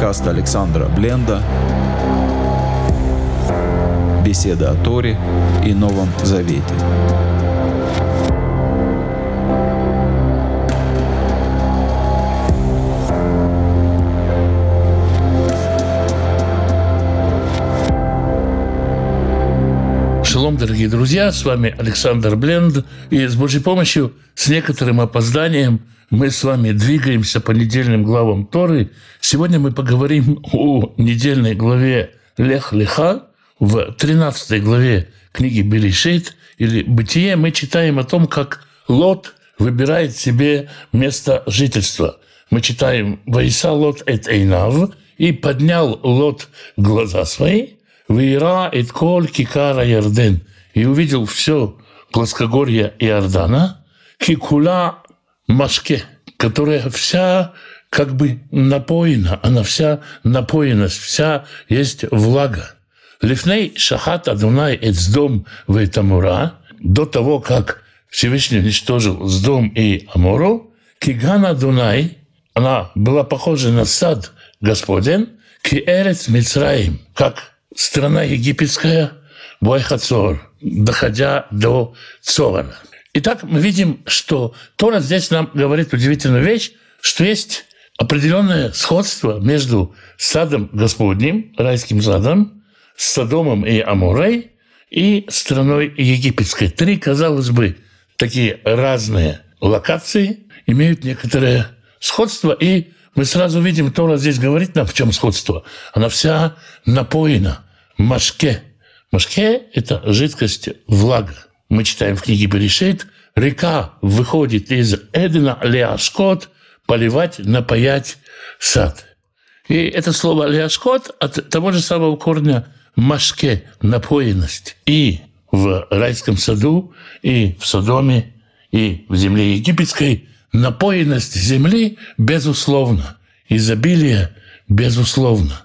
Подкаст Александра Бленда. Беседа о Торе и Новом Завете. Шалом, дорогие друзья, с вами Александр Бленд, и с Божьей помощью, с некоторым опозданием, мы с вами двигаемся по недельным главам Торы. Сегодня мы поговорим о недельной главе Лех Леха. В 13 главе книги Берешит или Бытие мы читаем о том, как Лот выбирает себе место жительства. Мы читаем «Ваиса Лот эт Эйнав» и поднял Лот глаза свои – Вейра и Тколь Кикара Ярден. И увидел все плоскогорье Иордана, Кикула Машке, которая вся как бы напоена, она вся напоенность, вся есть влага. Лифней Шахат Адунай Эцдом Вейтамура, до того, как Всевышний уничтожил Сдом и Амору, Кигана Дунай, она была похожа на сад Господен, Киэрец Мицраим, как страна египетская, Бойхацор, доходя до Цорана. Итак, мы видим, что Тора здесь нам говорит удивительную вещь, что есть определенное сходство между садом Господним, райским садом, с Содомом и Амурой и страной египетской. Три, казалось бы, такие разные локации имеют некоторое сходство, и мы сразу видим, Тора здесь говорит нам, в чем сходство. Она вся напоена машке. Машке – это жидкость влага. Мы читаем в книге Берешит, река выходит из Эдена Леашкот поливать, напаять сад. И это слово Леашкот от того же самого корня машке – напоенность. И в райском саду, и в Содоме, и в земле египетской напоенность земли безусловно, изобилие безусловно.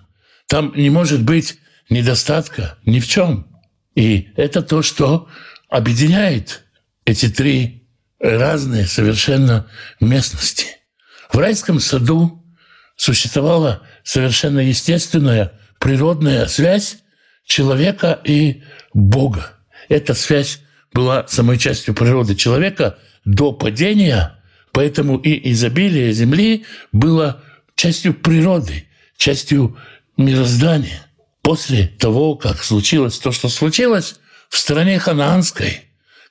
Там не может быть недостатка ни в чем. И это то, что объединяет эти три разные совершенно местности. В райском саду существовала совершенно естественная природная связь человека и Бога. Эта связь была самой частью природы человека до падения, поэтому и изобилие земли было частью природы, частью мироздания после того, как случилось то, что случилось, в стране ханаанской,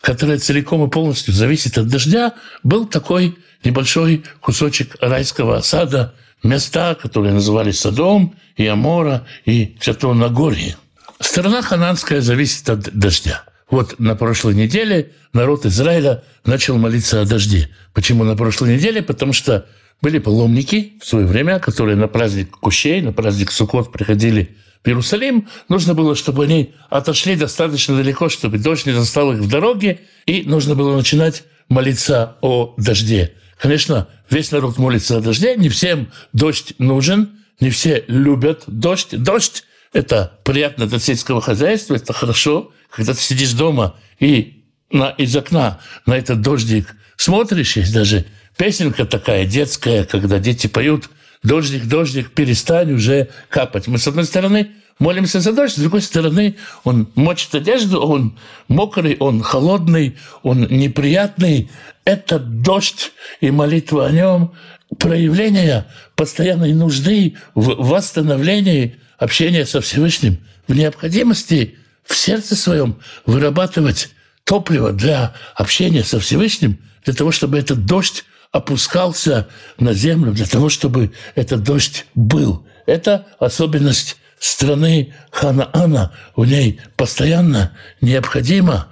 которая целиком и полностью зависит от дождя, был такой небольшой кусочек райского сада, места, которые назывались Садом, и Амора, и Святого Нагорье. Страна хананская зависит от дождя. Вот на прошлой неделе народ Израиля начал молиться о дожде. Почему на прошлой неделе? Потому что были паломники в свое время, которые на праздник Кущей, на праздник Суккот приходили в Иерусалим, нужно было, чтобы они отошли достаточно далеко, чтобы дождь не застал их в дороге, и нужно было начинать молиться о дожде. Конечно, весь народ молится о дожде, не всем дождь нужен, не все любят дождь. Дождь – это приятно для сельского хозяйства, это хорошо, когда ты сидишь дома и на, из окна на этот дождик смотришь, есть даже песенка такая детская, когда дети поют – дождик, дождик, перестань уже капать. Мы, с одной стороны, молимся за дождь, с другой стороны, он мочит одежду, он мокрый, он холодный, он неприятный. Это дождь и молитва о нем, проявление постоянной нужды в восстановлении общения со Всевышним, в необходимости в сердце своем вырабатывать топливо для общения со Всевышним, для того, чтобы этот дождь опускался на землю для того, чтобы этот дождь был. Это особенность страны Ханаана. В ней постоянно необходимо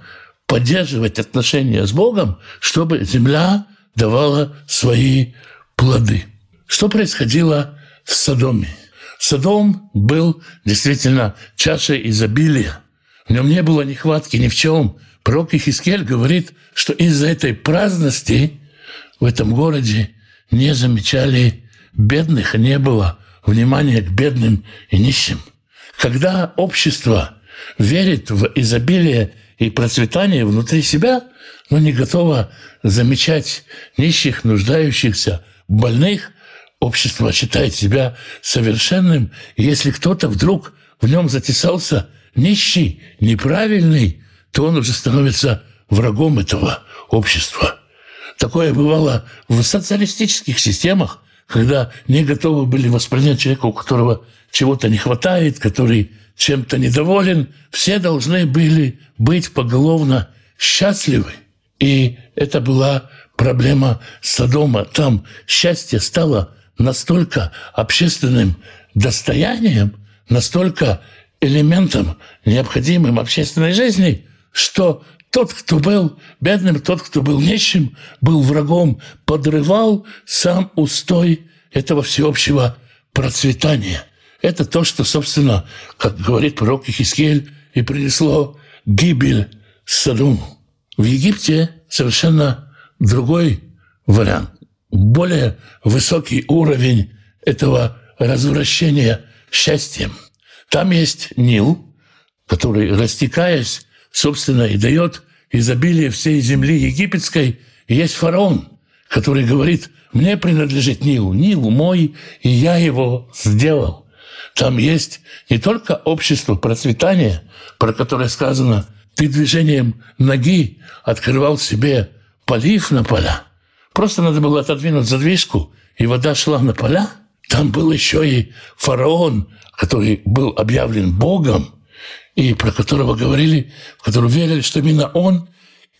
поддерживать отношения с Богом, чтобы земля давала свои плоды. Что происходило в Содоме? Содом был действительно чашей изобилия. В нем не было нехватки ни в чем. Пророк Ихискель говорит, что из-за этой праздности в этом городе не замечали бедных, не было внимания к бедным и нищим. Когда общество верит в изобилие и процветание внутри себя, но не готово замечать нищих, нуждающихся, больных, общество считает себя совершенным, если кто-то вдруг в нем затесался нищий, неправильный, то он уже становится врагом этого общества. Такое бывало в социалистических системах, когда не готовы были воспринять человека, у которого чего-то не хватает, который чем-то недоволен, все должны были быть поголовно счастливы. И это была проблема Содома. Там счастье стало настолько общественным достоянием, настолько элементом, необходимым общественной жизни, что тот, кто был бедным, тот, кто был нищим, был врагом, подрывал сам устой этого всеобщего процветания. Это то, что, собственно, как говорит пророк Ихискель, и принесло гибель Содому. В Египте совершенно другой вариант, более высокий уровень этого развращения счастьем. Там есть Нил, который, растекаясь, собственно, и дает изобилие всей земли египетской. И есть фараон, который говорит, мне принадлежит Нил, Нил мой, и я его сделал. Там есть не только общество процветания, про которое сказано, ты движением ноги открывал себе полив на поля. Просто надо было отодвинуть задвижку, и вода шла на поля. Там был еще и фараон, который был объявлен Богом, и про которого говорили, в которого верили, что именно он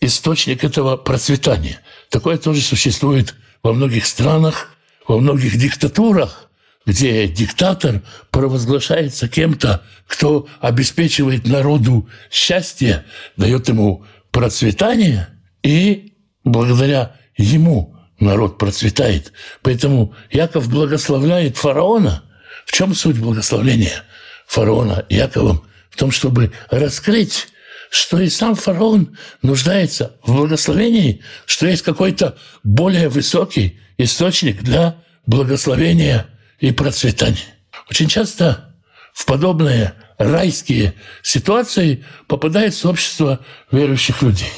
источник этого процветания. Такое тоже существует во многих странах, во многих диктатурах, где диктатор провозглашается кем-то, кто обеспечивает народу счастье, дает ему процветание, и благодаря ему народ процветает. Поэтому Яков благословляет фараона. В чем суть благословления фараона Яковом? В том, чтобы раскрыть что и сам фараон нуждается в благословении, что есть какой-то более высокий источник для благословения и процветания. Очень часто в подобные райские ситуации попадает сообщество верующих людей.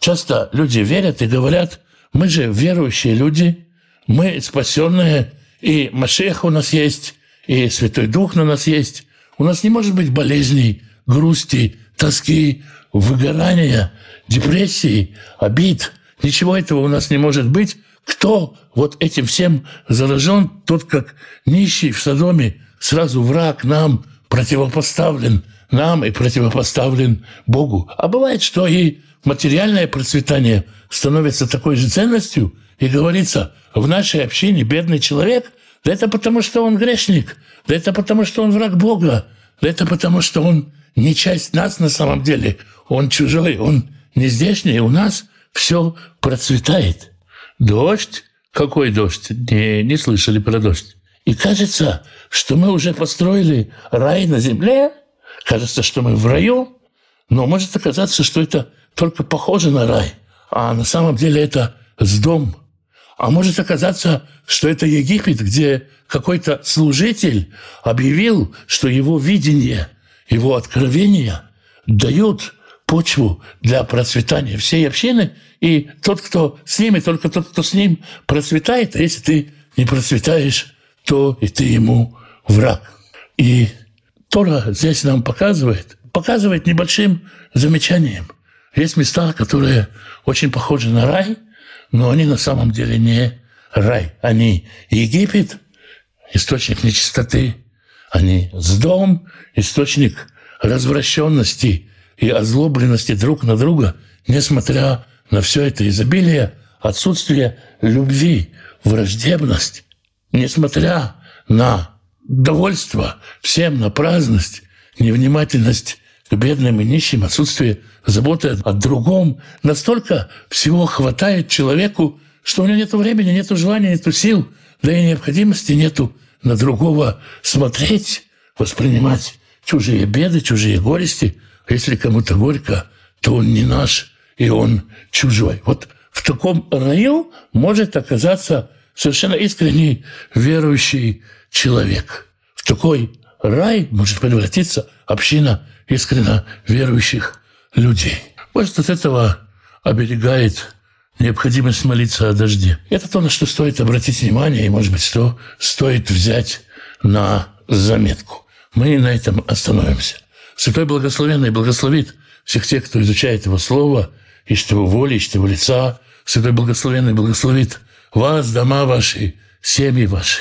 Часто люди верят и говорят, мы же верующие люди, мы спасенные, и Машех у нас есть, и Святой Дух на нас есть. У нас не может быть болезней, грусти, тоски, выгорания, депрессии, обид. Ничего этого у нас не может быть. Кто вот этим всем заражен, тот как нищий в Содоме, сразу враг нам противопоставлен, нам и противопоставлен Богу. А бывает, что и материальное процветание становится такой же ценностью, и говорится, в нашей общине бедный человек, да это потому, что он грешник, да это потому, что он враг Бога, да это потому, что он не часть нас на самом деле. Он чужой, он не здешний. У нас все процветает. Дождь? Какой дождь? Не, не слышали про дождь. И кажется, что мы уже построили рай на земле. Кажется, что мы в раю. Но может оказаться, что это только похоже на рай. А на самом деле это с дом. А может оказаться, что это Египет, где какой-то служитель объявил, что его видение – его откровения дают почву для процветания всей общины, и тот, кто с ними, только тот, кто с ним процветает, а если ты не процветаешь, то и ты ему враг. И Тора здесь нам показывает, показывает небольшим замечанием. Есть места, которые очень похожи на рай, но они на самом деле не рай. Они Египет, источник нечистоты, они с дом, источник развращенности и озлобленности друг на друга, несмотря на все это изобилие, отсутствие любви, враждебность, несмотря на довольство всем, на праздность, невнимательность бедным и нищим, отсутствие заботы о другом, настолько всего хватает человеку, что у него нет времени, нет желания, нет сил, да и необходимости нету на другого смотреть, воспринимать чужие беды, чужие горести. А если кому-то горько, то он не наш, и он чужой. Вот в таком раю может оказаться совершенно искренний верующий человек. В такой рай может превратиться община искренне верующих людей. Может, от этого оберегает необходимость молиться о дожде. Это то, на что стоит обратить внимание, и, может быть, что стоит взять на заметку. Мы на этом остановимся. Святой Благословенный благословит всех тех, кто изучает Его Слово, ищет Его воли, ищет Его лица. Святой Благословенный благословит вас, дома ваши, семьи ваши,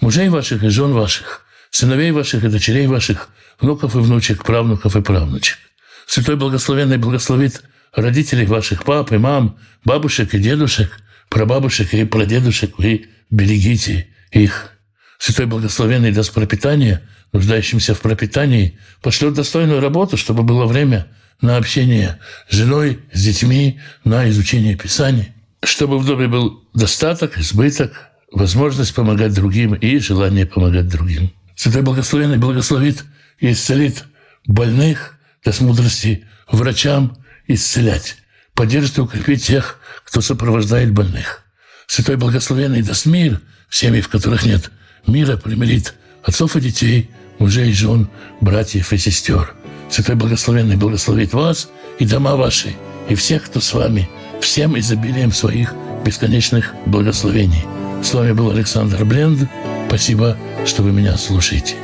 мужей ваших и жен ваших, сыновей ваших и дочерей ваших, внуков и внучек, правнуков и правнучек. Святой Благословенный благословит родителей ваших пап и мам, бабушек и дедушек, прабабушек и прадедушек, вы берегите их. Святой Благословенный даст пропитание нуждающимся в пропитании, пошлет достойную работу, чтобы было время на общение с женой, с детьми, на изучение Писаний, чтобы в доме был достаток, избыток, возможность помогать другим и желание помогать другим. Святой Благословенный благословит и исцелит больных, даст мудрости врачам исцелять, поддержит и укрепит тех, кто сопровождает больных. Святой Благословенный даст мир семьи, в которых нет мира, примирит отцов и детей, мужей и жен, братьев и сестер. Святой Благословенный благословит вас и дома ваши, и всех, кто с вами, всем изобилием своих бесконечных благословений. С вами был Александр Бленд. Спасибо, что вы меня слушаете.